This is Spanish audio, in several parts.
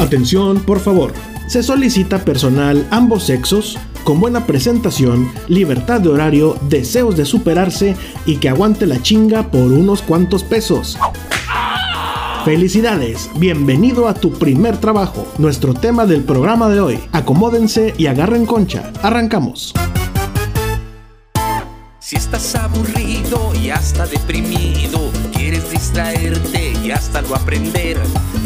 Atención, por favor. Se solicita personal ambos sexos, con buena presentación, libertad de horario, deseos de superarse y que aguante la chinga por unos cuantos pesos. Felicidades, bienvenido a tu primer trabajo. Nuestro tema del programa de hoy. Acomódense y agarren concha. Arrancamos. Si estás aburrido y hasta deprimido, quieres distraerte y hasta lo aprender.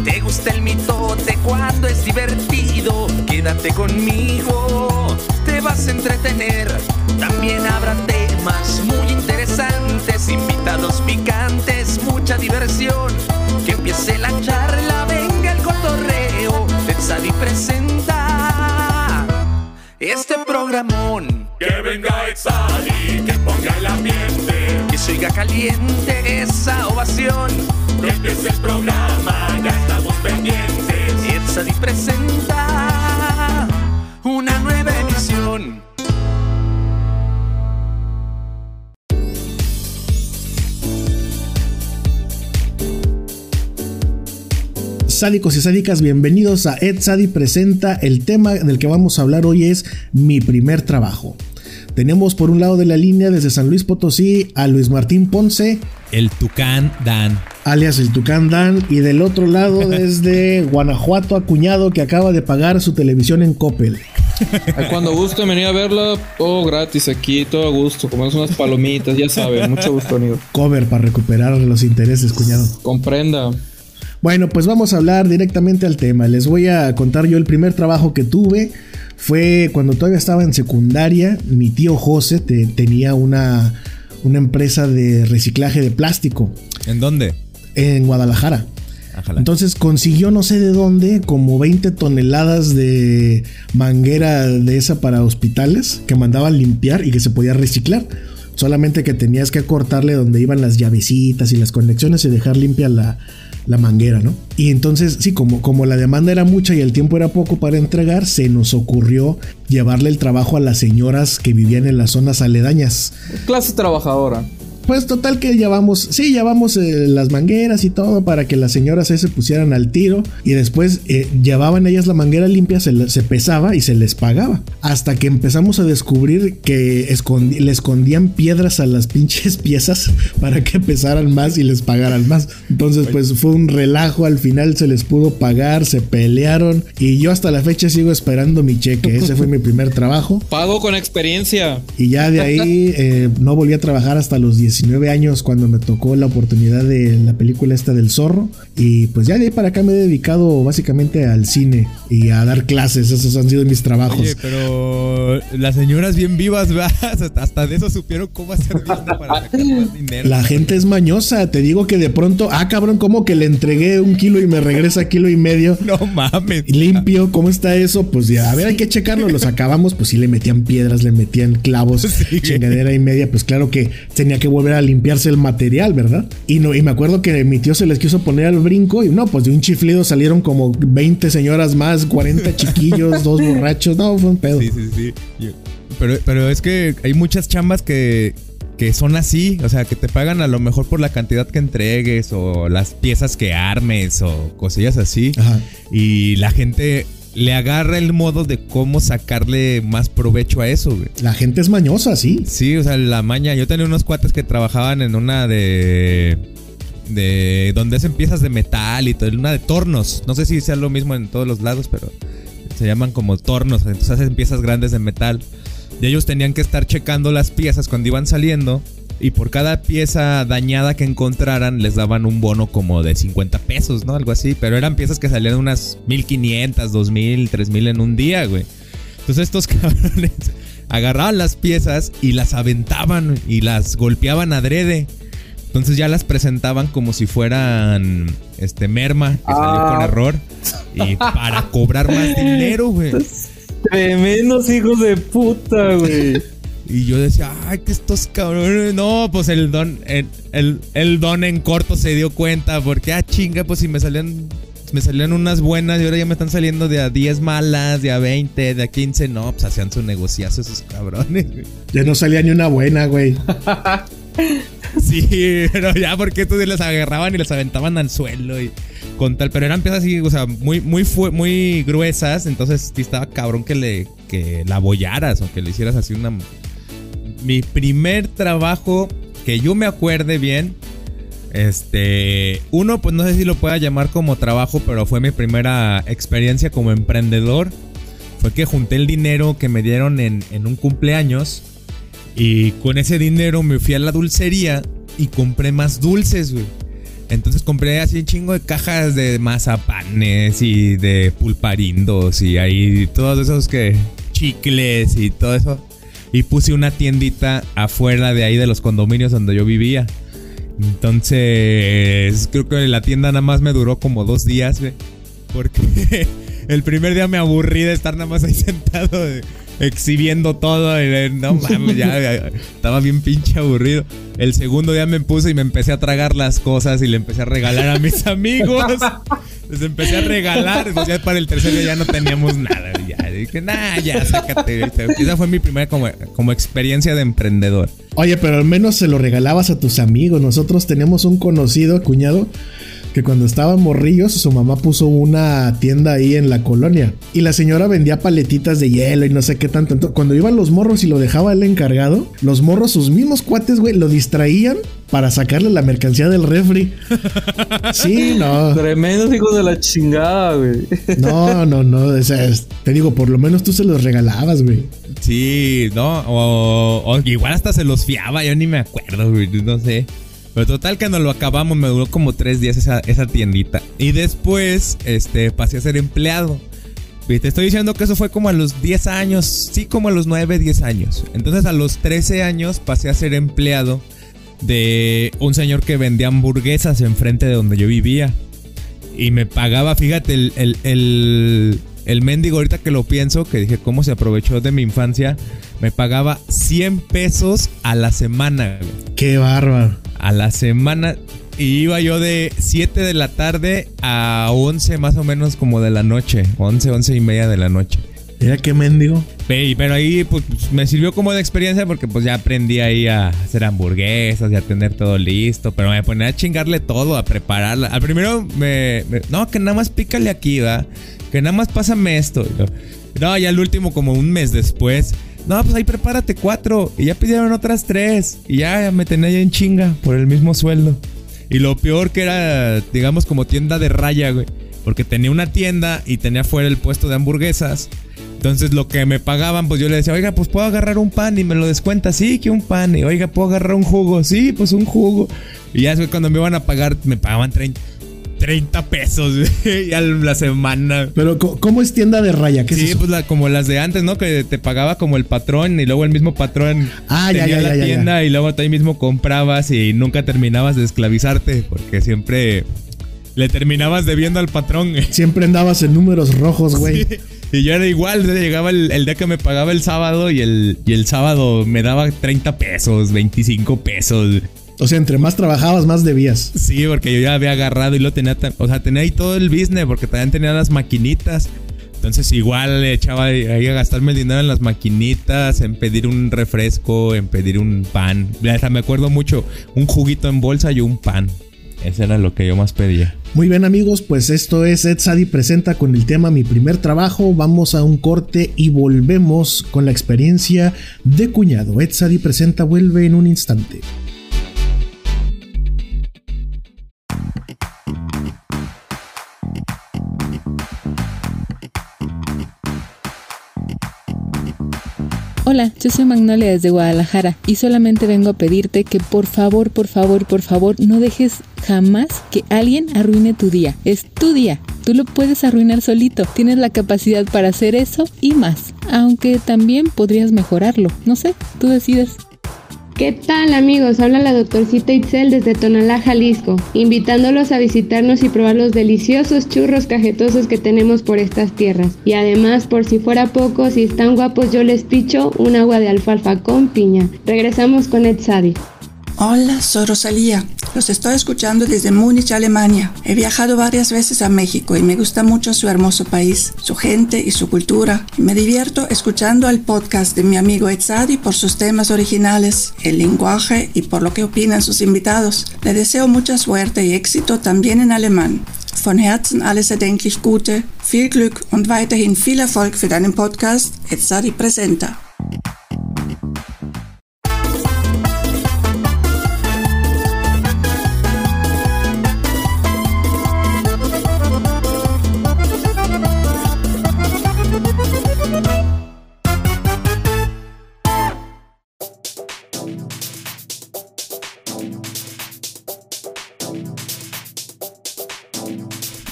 Te gusta el mitote cuando es divertido, quédate conmigo, te vas a entretener. También habrá temas muy interesantes, invitados picantes, mucha diversión. Que empiece la charla, venga el cotorreo, Tetzadi presenta este programón. Que venga el caliente esa ovación. Que empiece el programa, ya estamos pendientes. Etzadi presenta una nueva emisión. Sádicos y sádicas, bienvenidos a Ed Sadi Presenta. El tema del que vamos a hablar hoy es mi primer trabajo. Tenemos por un lado de la línea desde San Luis Potosí a Luis Martín Ponce, El Tucán Dan. alias el Tucán Dan, y del otro lado desde Guanajuato a Cuñado que acaba de pagar su televisión en Coppel. Cuando guste venir a verla, todo gratis aquí, todo a gusto, comemos unas palomitas, ya saben, mucho gusto, amigo. Cover para recuperar los intereses, cuñado. Comprenda. Bueno, pues vamos a hablar directamente al tema. Les voy a contar yo el primer trabajo que tuve. Fue cuando todavía estaba en secundaria. Mi tío José te- tenía una, una empresa de reciclaje de plástico ¿En dónde? en Guadalajara. Entonces consiguió no sé de dónde como 20 toneladas de manguera de esa para hospitales que mandaban limpiar y que se podía reciclar. Solamente que tenías que cortarle donde iban las llavecitas y las conexiones y dejar limpia la, la manguera, ¿no? Y entonces, sí, como, como la demanda era mucha y el tiempo era poco para entregar, se nos ocurrió llevarle el trabajo a las señoras que vivían en las zonas aledañas. Clase trabajadora. Pues total que llevamos, sí, llevamos eh, las mangueras y todo para que las señoras ahí se pusieran al tiro y después eh, llevaban ellas la manguera limpia, se, pesaba y se les pagaba. Hasta que empezamos a descubrir que escondi- le escondían piedras a las pinches piezas para que pesaran más y les pagaran más. Entonces pues fue un relajo, al final se les pudo pagar, se pelearon y yo hasta la fecha sigo esperando mi cheque. Ese fue mi primer trabajo. Pago con experiencia. Y ya de ahí eh, no volví a trabajar hasta los 19 años cuando me tocó la oportunidad de la película esta del zorro. Y pues ya de ahí para acá me he dedicado básicamente al cine y a dar clases. Esos han sido mis trabajos. Oye, pero las señoras bien vivas, ¿verdad? Hasta de eso supieron cómo hacer business para sacar más dinero. La gente es mañosa. Te digo que de pronto, ah, cabrón, como que le entregué un kilo y me regresa kilo y medio. No mames. Limpio, ¿cómo está eso? Pues ya, a ver, hay que checarlo. Los acabamos, pues sí le metían piedras, le metían clavos, Sí. chingadera y media. Pues claro que tenía que volver a limpiarse el material, ¿verdad? Y no, y me acuerdo que mi tío se les quiso poner al brinco y no, pues de un chiflido salieron como 20 señoras más, 40 chiquillos, dos borrachos. No, fue un pedo. Sí, sí, sí. Yo- Pero, pero es que hay muchas chambas que, que son así. O sea, que te pagan a lo mejor por la cantidad que entregues o las piezas que armes o cosillas así. Ajá. Y la gente le agarra el modo de cómo sacarle más provecho a eso, güey. La gente es mañosa, sí. Sí, o sea, la maña. Yo tenía unos cuates que trabajaban en una de. de. donde hacen piezas de metal y todo, en una de tornos. No sé si sea lo mismo en todos los lados, pero se llaman como tornos. Entonces hacen piezas grandes de metal. Y ellos tenían que estar checando las piezas cuando iban saliendo. Y por cada pieza dañada que encontraran, les daban un bono como de 50 pesos, ¿no? Algo así. Pero eran piezas que salían unas 1500, 2000, 3000 en un día, güey. Entonces estos cabrones agarraban las piezas y las aventaban y las golpeaban adrede. Entonces ya las presentaban como si fueran este merma que salió Ah. con error y para cobrar más dinero, güey. Tremendos hijos de puta, güey. Y yo decía, ay, que estos cabrones. No, pues el don, el, el, el don en corto se dio cuenta. Porque, ah, chinga, pues si me salían. Me salían unas buenas y ahora ya me están saliendo de a 10 malas, de a 20, de a 15. No, pues hacían su negociazo esos cabrones. Ya no salía ni una buena, güey. Sí, pero ya porque estos las agarraban y las aventaban al suelo. Y con tal, pero eran piezas así, o sea, muy, muy, muy gruesas, entonces sí estaba cabrón que le, que la abollaras o que le hicieras así una... Mi primer trabajo, que yo me acuerde bien, este, uno, pues no sé si lo pueda llamar como trabajo, pero fue mi primera experiencia como emprendedor. Fue que junté el dinero que me dieron en, en un cumpleaños y con ese dinero me fui a la dulcería y compré más dulces, güey. Entonces compré así un chingo de cajas de mazapanes y de pulparindos y ahí todos esos que chicles y todo eso. Y puse una tiendita afuera de ahí de los condominios donde yo vivía. Entonces, creo que la tienda nada más me duró como dos días, güey. Porque el primer día me aburrí de estar nada más ahí sentado exhibiendo todo. y no mames, ya, estaba bien pinche aburrido. El segundo día me puse y me empecé a tragar las cosas y le empecé a regalar a mis amigos. Les empecé a regalar. Pues ya para el tercer día ya no teníamos nada. Ya dije, nah, ya, sácate. Esa fue mi primera como, como experiencia de emprendedor. Oye, pero al menos se lo regalabas a tus amigos. Nosotros tenemos un conocido, cuñado, que cuando estaban morrillos, su mamá puso una tienda ahí en la colonia. Y la señora vendía paletitas de hielo y no sé qué tanto. Entonces, cuando iban los morros y lo dejaba el encargado, los morros, sus mismos cuates, güey, lo distraían para sacarle la mercancía del refri. Sí, no. Tremendos hijos de la chingada, güey. No, no, no. o sea, te digo, por lo menos tú se los regalabas, güey. Sí, no, o, o igual hasta se los fiaba, yo ni me acuerdo, güey, no sé. Pero total que no lo acabamos, me duró como tres días esa, esa tiendita. Y después, este, pasé a ser empleado. Te estoy diciendo que eso fue como a los 10 años, sí, como a los 9, 10 años. Entonces a los 13 años pasé a ser empleado de un señor que vendía hamburguesas enfrente de donde yo vivía. Y me pagaba, fíjate, el, el, el, el mendigo ahorita que lo pienso, que dije cómo se aprovechó de mi infancia, me pagaba 100 pesos a la semana. Qué bárbaro. A la semana. Y iba yo de 7 de la tarde a 11 más o menos como de la noche. 11, 11 y media de la noche. Mira qué mendigo. Pe- Pero ahí pues, me sirvió como de experiencia porque pues ya aprendí ahí a hacer hamburguesas y a tener todo listo. Pero me ponía a chingarle todo, a prepararla. Al primero me... me- no, que nada más pícale aquí, va. Que nada más pásame esto. No, ya el último como un mes después. No, pues ahí prepárate cuatro. Y ya pidieron otras tres. Y ya, me tenía ya en chinga por el mismo sueldo. Y lo peor que era, digamos, como tienda de raya, güey. Porque tenía una tienda y tenía fuera el puesto de hamburguesas. Entonces lo que me pagaban, pues yo le decía, oiga, pues puedo agarrar un pan y me lo descuenta, sí, que un pan. Y oiga, puedo agarrar un jugo, sí, pues un jugo. Y ya cuando me iban a pagar, me pagaban 30, 30 pesos güey, a la semana. Pero, ¿cómo es tienda de raya? ¿Qué es Sí, pues la- como las de antes, ¿no? Que te pagaba como el patrón y luego el mismo patrón Ah, ya, tenía ya, la ya, ya, tienda y luego tú ahí mismo comprabas y nunca terminabas de esclavizarte porque siempre le terminabas debiendo al patrón. Siempre andabas en números rojos, güey. Sí. Y yo era igual, llegaba el, el día que me pagaba el sábado y el, y el sábado me daba 30 pesos, 25 pesos. O sea, entre más trabajabas, más debías. Sí, porque yo ya había agarrado y lo tenía, tan- o sea, tenía ahí todo el business porque también tenía las maquinitas. Entonces igual le echaba ahí a gastarme el dinero en las maquinitas, en pedir un refresco, en pedir un pan. Hasta me acuerdo mucho, un juguito en bolsa y un pan. Eso era lo que yo más pedía. Muy bien amigos, pues esto es Ed Sadi presenta con el tema Mi primer trabajo. Vamos a un corte y volvemos con la experiencia de cuñado. Ed Sadi presenta vuelve en un instante. Hola, yo soy Magnolia desde Guadalajara y solamente vengo a pedirte que por favor, por favor, por favor no dejes jamás que alguien arruine tu día. Es tu día. Tú lo puedes arruinar solito. Tienes la capacidad para hacer eso y más. Aunque también podrías mejorarlo. No sé, tú decides. ¿Qué tal amigos? Habla la doctorcita Itzel desde Tonalá, Jalisco, invitándolos a visitarnos y probar los deliciosos churros cajetosos que tenemos por estas tierras. Y además, por si fuera poco, si están guapos yo les picho un agua de alfalfa con piña. Regresamos con Ed. Hola, soy Rosalía. Los estoy escuchando desde Múnich, Alemania. He viajado varias veces a México y me gusta mucho su hermoso país, su gente y su cultura. Me divierto escuchando el podcast de mi amigo Etzadi por sus temas originales, el lenguaje y por lo que opinan sus invitados. Le deseo mucha suerte y éxito también en alemán. Von Herzen alles erdenklich Gute, viel Glück und weiterhin viel Erfolg für deinen Podcast Etzadi Presenta.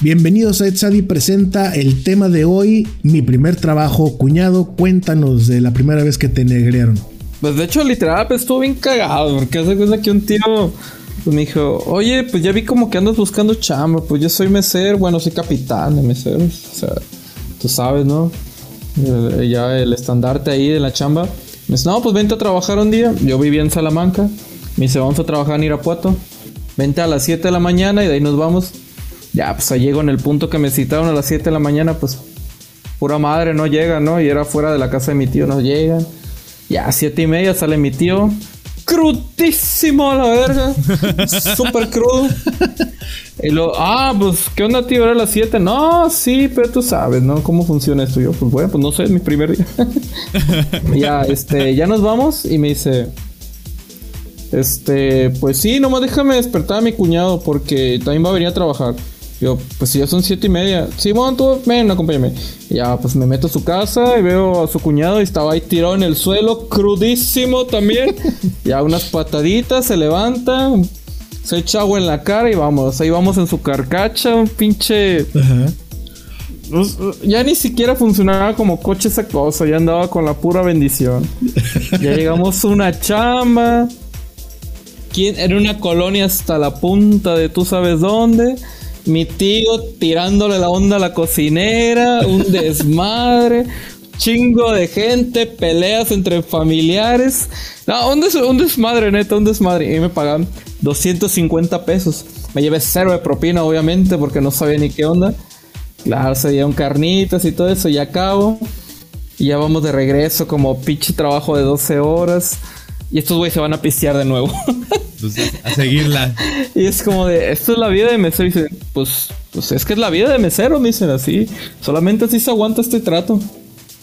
Bienvenidos a Etzadi presenta el tema de hoy, mi primer trabajo, cuñado, cuéntanos de la primera vez que te negrearon. Pues de hecho, literal, pues estuvo bien cagado, porque hace cosa que un tío pues, me dijo, oye, pues ya vi como que andas buscando chamba, pues yo soy mesero, bueno, soy capitán de meseros, o sea, tú sabes, ¿no? Eh, ya el estandarte ahí de la chamba. Me dice, no, pues vente a trabajar un día, yo vivía en Salamanca, me dice, vamos a trabajar en Irapuato, vente a las 7 de la mañana y de ahí nos vamos. Ya, pues ahí llego en el punto que me citaron a las 7 de la mañana, pues pura madre, no llega, ¿no? Y era fuera de la casa de mi tío, no llegan. Ya, a 7 y media sale mi tío. Crudísimo a la verga. Súper crudo. Y lo, ah, pues, ¿qué onda, tío? Era las 7. No, sí, pero tú sabes, ¿no? ¿Cómo funciona esto? Yo, pues bueno, pues no sé, es mi primer día. ya, este, ya nos vamos y me dice, este, pues sí, nomás déjame despertar a mi cuñado porque también va a venir a trabajar. Yo, pues si ya son siete y media. Bueno, tú ven, acompáñame. Y ya, pues me meto a su casa y veo a su cuñado y estaba ahí tirado en el suelo, crudísimo también. ya unas pataditas, se levanta, se echa agua en la cara y vamos. Ahí vamos en su carcacha, un pinche. Pues, Ya ni siquiera funcionaba como coche esa cosa, ya andaba con la pura bendición. Ya llegamos a una chamba. ¿Quién? Era una colonia hasta la punta de tú sabes dónde. Mi tío tirándole la onda a la cocinera, un desmadre, chingo de gente, peleas entre familiares. No, un, des- un desmadre, neta, un desmadre. Y me pagan 250 pesos. Me llevé cero de propina, obviamente, porque no sabía ni qué onda. Claro, se dieron carnitas y todo eso, y acabo. Y ya vamos de regreso, como pinche trabajo de 12 horas. Y estos güeyes se van a pistear de nuevo. Entonces, a seguirla. y es como de, esto es la vida de mesero. Y dicen, pues, pues es que es la vida de mesero, me dicen así. Solamente así se aguanta este trato.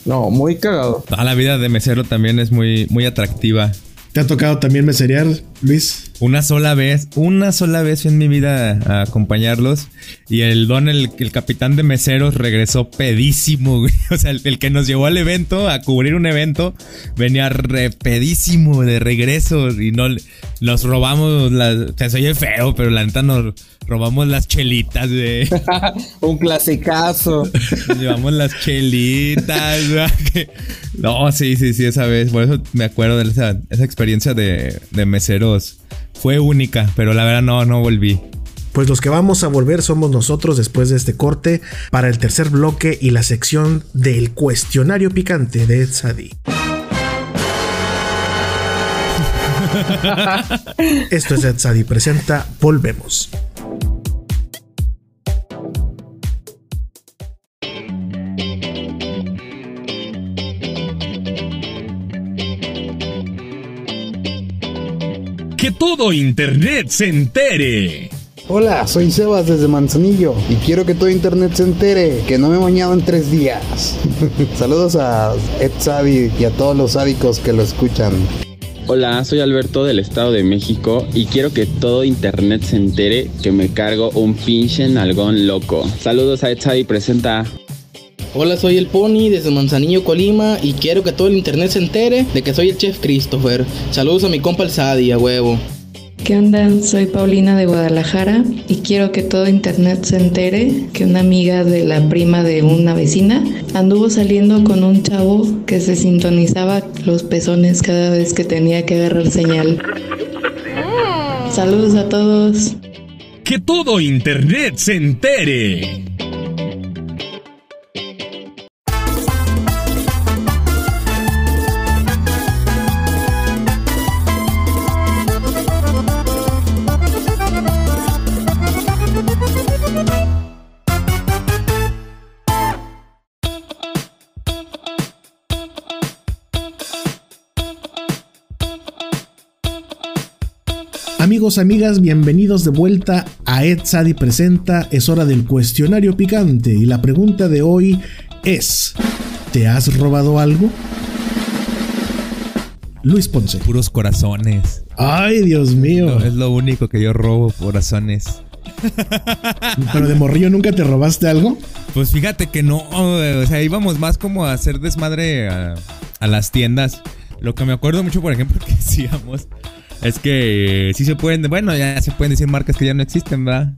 No, muy cagado. Toda la vida de mesero también es muy, muy atractiva. ¿Te ha tocado también meserear, Luis? Una sola vez, una sola vez en mi vida a acompañarlos y el don, el, el capitán de meseros, regresó pedísimo, güey. O sea, el, el que nos llevó al evento, a cubrir un evento, venía re pedísimo de regreso y no le- nos robamos las. Te soy feo, pero la neta nos robamos las chelitas, güey. Un clasicazo. Nos llevamos las chelitas, No, sí, sí, sí, esa vez. Por eso me acuerdo de esa, esa experiencia de, de Fue única, pero la verdad no, no volví. Pues los que vamos a volver somos nosotros después de este corte para el tercer bloque y la sección del cuestionario picante de Etzadi. Esto es Etzadi presenta Volvemos. Todo Internet se entere. Hola, soy Sebas desde Manzanillo y quiero que todo internet se entere que no me he bañado en tres días. Saludos a Ed Savi y a todos los sádicos que lo escuchan. Hola, soy Alberto del Estado de México y quiero que todo internet se entere que me cargo un pinche nalgón loco. Saludos a Etzai presenta. Hola, soy el Pony desde Manzanillo, Colima y quiero que todo el internet se entere de que soy el chef Christopher. Saludos a mi compa el Sadi, a huevo. ¿Qué onda? Soy Paulina de Guadalajara y quiero que todo internet se entere que una amiga de la prima de una vecina anduvo saliendo con un chavo que se sintonizaba los pezones cada vez que tenía que agarrar señal. Saludos a todos. Que todo Internet se entere. Amigos, amigas, bienvenidos de vuelta a Ed Sadi Presenta. Es hora del cuestionario picante y la pregunta de hoy es: ¿Te has robado algo? Luis Ponce. Puros corazones. Ay, Dios mío. Es lo único que yo robo, corazones. Pero de morrillo nunca te robaste algo. Pues fíjate que no, o sea, íbamos más como a hacer desmadre a, a las tiendas. Lo que me acuerdo mucho, por ejemplo, que hacíamos es que sí se pueden, bueno, ya se pueden decir marcas que ya no existen, ¿verdad?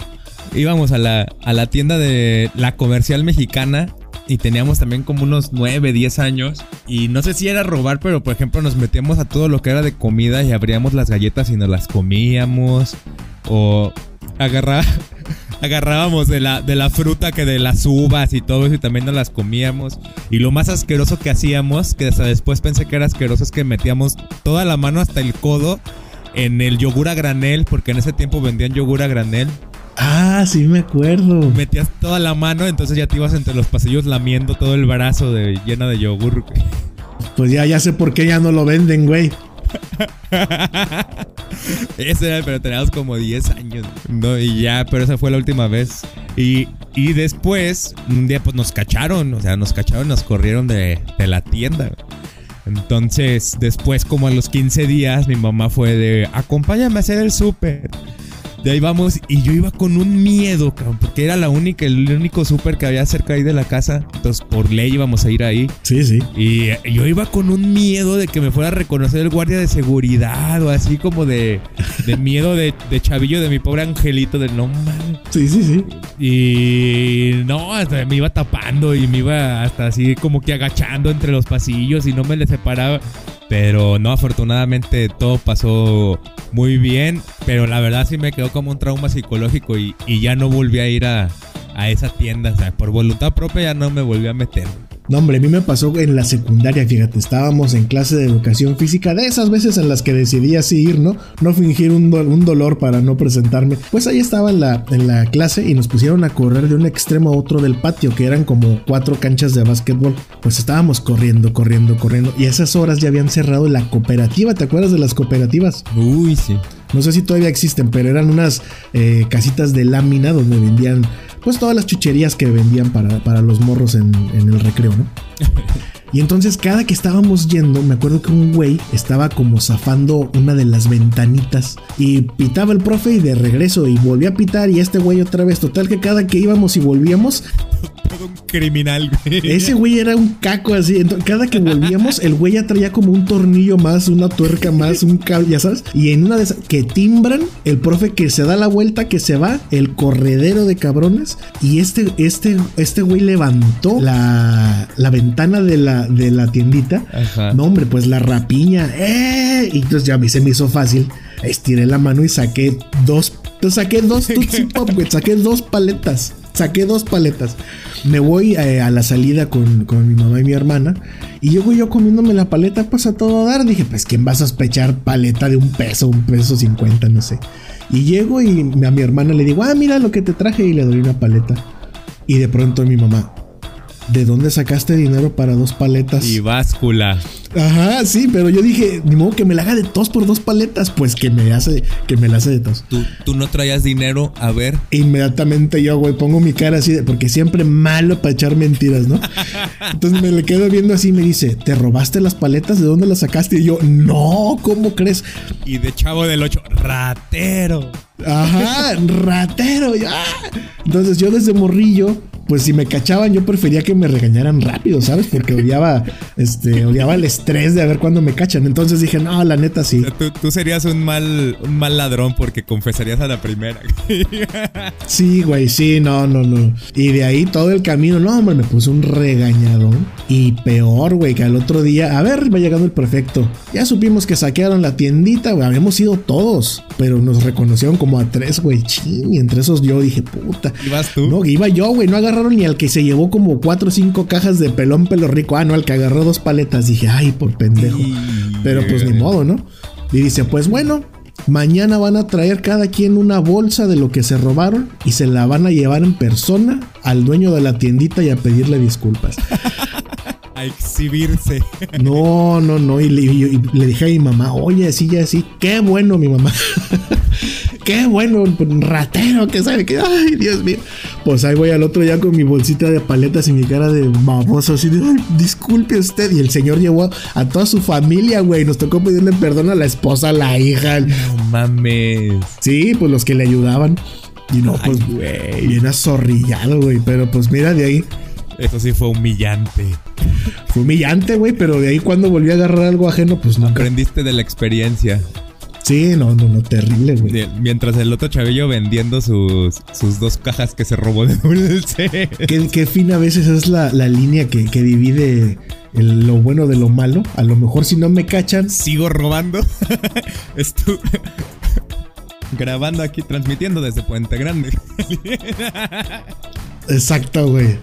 Íbamos a la, a la tienda de la comercial mexicana y teníamos también como unos 9, 10 años. Y no sé si era robar, pero por ejemplo nos metíamos a todo lo que era de comida y abríamos las galletas y nos las comíamos. O agarra, agarrábamos de la, de la fruta que de las uvas y todo eso y también nos las comíamos. Y lo más asqueroso que hacíamos, que hasta después pensé que era asqueroso, es que metíamos toda la mano hasta el codo en el yogur a granel, porque en ese tiempo vendían yogur a granel. Ah, sí me acuerdo. Metías toda la mano, entonces ya te ibas entre los pasillos lamiendo todo el brazo de, lleno de yogur. Pues ya, ya sé por qué ya no lo venden, güey. Ese era, pero teníamos como 10 años. No, y ya, pero esa fue la última vez. Y, y después, un día pues nos cacharon, o sea, nos cacharon, nos corrieron de, de la tienda. Entonces, después, como a los 15 días, mi mamá fue de, acompáñame a hacer el súper. De ahí vamos, y yo iba con un miedo, cabrón, porque era la única, el único súper que había cerca ahí de la casa. Entonces, por ley íbamos a ir ahí. Sí, sí. Y yo iba con un miedo de que me fuera a reconocer el guardia de seguridad, o así como de, de miedo de, de chavillo de mi pobre angelito, de no mames. Sí, sí, sí. Y no, hasta me iba tapando y me iba hasta así como que agachando entre los pasillos y no me le separaba. Pero no, afortunadamente todo pasó muy bien. Pero la verdad sí me quedó como un trauma psicológico y, ya no volví a ir a, a esa tienda. O sea, por voluntad propia ya no me volví a meter. No, hombre, a mí me pasó en la secundaria, fíjate, estábamos en clase de educación física, de esas veces en las que decidí así ir, ¿no? No fingir un, do- un dolor para no presentarme. Pues ahí estaba en la, en la clase y nos pusieron a correr de un extremo a otro del patio, que eran como cuatro canchas de básquetbol. Pues estábamos corriendo, corriendo, corriendo. Y a esas horas ya habían cerrado la cooperativa, ¿te acuerdas de las cooperativas? Uy, sí. No sé si todavía existen, pero eran unas eh, casitas de lámina donde vendían pues todas las chucherías que vendían para, para los morros en, en el recreo, ¿no? Y entonces cada que estábamos yendo, me acuerdo que un güey estaba como zafando una de las ventanitas y pitaba el profe y de regreso y volvía a pitar y este güey otra vez. Total que cada que íbamos y volvíamos, Todo un criminal, güey. ese güey era un caco así. Entonces, cada que volvíamos, el güey ya traía como un tornillo más, una tuerca más, un cable, ya sabes. Y en una de esas que timbran, el profe que se da la vuelta, que se va, el corredero de cabrones. Y este, este, este güey levantó la, la ventana de la, de la tiendita. Ajá. No, hombre, pues la rapiña. ¡Eh! Y entonces ya me, se me hizo fácil. Estiré la mano y saqué dos. Saqué dos Tootsie Pop, güey. Saqué dos paletas. Saqué dos paletas. Me voy eh, a la salida con, con mi mamá y mi hermana. Y yo yo comiéndome la paleta, pues a todo dar. Dije, pues, ¿quién va a sospechar paleta de un peso, un peso cincuenta, no sé? Y llego y a mi hermana le digo, ah, mira lo que te traje. Y le doy una paleta. Y de pronto mi mamá, ¿de dónde sacaste dinero para dos paletas? Y báscula. Ajá, sí, pero yo dije, ni modo que me la haga de tos por dos paletas, pues que me hace, que me la hace de tos. ¿Tú, tú no traías dinero, a ver. Inmediatamente yo, güey, pongo mi cara así, de- porque siempre malo para echar mentiras, ¿no? Entonces me le quedo viendo así y me dice, ¿te robaste las paletas? ¿De dónde las sacaste? Y yo, no, ¿cómo crees? Y de chavo del 8, ratero. Ajá, ratero. y, ah. Entonces yo desde morrillo, pues si me cachaban, yo prefería que me regañaran rápido, ¿sabes? Porque odiaba, este, odiaba el estrés de a ver cuándo me cachan. Entonces dije, no, la neta sí. O sea, tú, tú serías un mal, un mal ladrón porque confesarías a la primera. Sí, güey, sí, no, no, no. Y de ahí todo el camino, no, hombre, me puse un regañadón. Y peor, güey, que al otro día, a ver, va llegando el prefecto. Ya supimos que saquearon la tiendita, güey, habíamos ido todos, pero nos reconocieron como a tres, güey, ching. Y entre esos yo dije, puta. ¿Ibas tú? No, iba yo, güey, no agarraron ni al que se llevó como cuatro o cinco cajas de pelón pelo rico. Ah, no, al que agarró dos paletas. Dije, ay, por pendejo. Y- Pero pues ni modo, ¿no? Y dice, pues bueno, mañana van a traer cada quien una bolsa de lo que se robaron y se la van a llevar en persona al dueño de la tiendita y a pedirle disculpas. A exhibirse. No, no, no. Y le, y- y le dije a mi mamá, oye, así ya así. Qué bueno, mi mamá. Qué bueno, ratero, que sabe que. Ay, Dios mío. Pues ahí voy al otro ya con mi bolsita de paletas y mi cara de baboso, así de, ay, disculpe usted. Y el señor llevó a toda su familia, güey. Nos tocó pedirle perdón a la esposa, a la hija. No mames. Sí, pues los que le ayudaban. Y no, pues, güey. bien azorrillado, güey. Pero pues mira, de ahí. Eso sí fue humillante. Fue humillante, güey. Pero de ahí cuando volví a agarrar algo ajeno, pues nunca. Aprendiste de la experiencia. Sí, no, no, no, terrible, güey. Mientras el otro chavillo vendiendo sus, sus dos cajas que se robó de dulce. Qué, qué fina a veces es la, la línea que, que divide el- lo bueno de lo malo. A lo mejor si no me cachan, Sigo robando. Estu- Grabando aquí, transmitiendo desde Puente Grande. exacto, güey.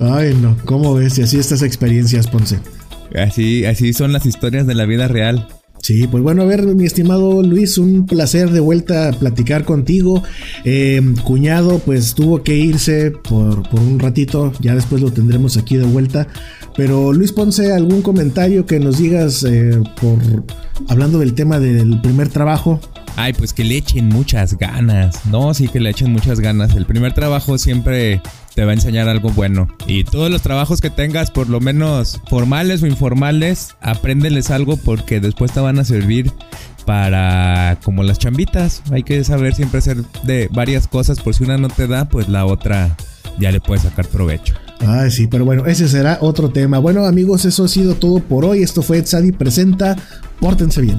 Ay, no, ¿cómo ves? Y así estas experiencias, Ponce. Así, así son las historias de la vida real. Sí, pues bueno, a ver, mi estimado Luis, un placer de vuelta a platicar contigo. Eh, cuñado, pues tuvo que irse por, por un ratito, ya después lo tendremos aquí de vuelta. Pero Luis Ponce, ¿algún comentario que nos digas eh, por hablando del tema del primer trabajo? Ay, pues que le echen muchas ganas. No, sí que le echen muchas ganas. El primer trabajo siempre te va a enseñar algo bueno. Y todos los trabajos que tengas, por lo menos formales o informales, apréndeles algo porque después te van a servir para como las chambitas. Hay que saber siempre hacer de varias cosas por si una no te da, pues la otra ya le puedes sacar provecho. Ay, sí, pero bueno, ese será otro tema. Bueno, amigos, eso ha sido todo por hoy. Esto fue Sadi Presenta. Pórtense bien.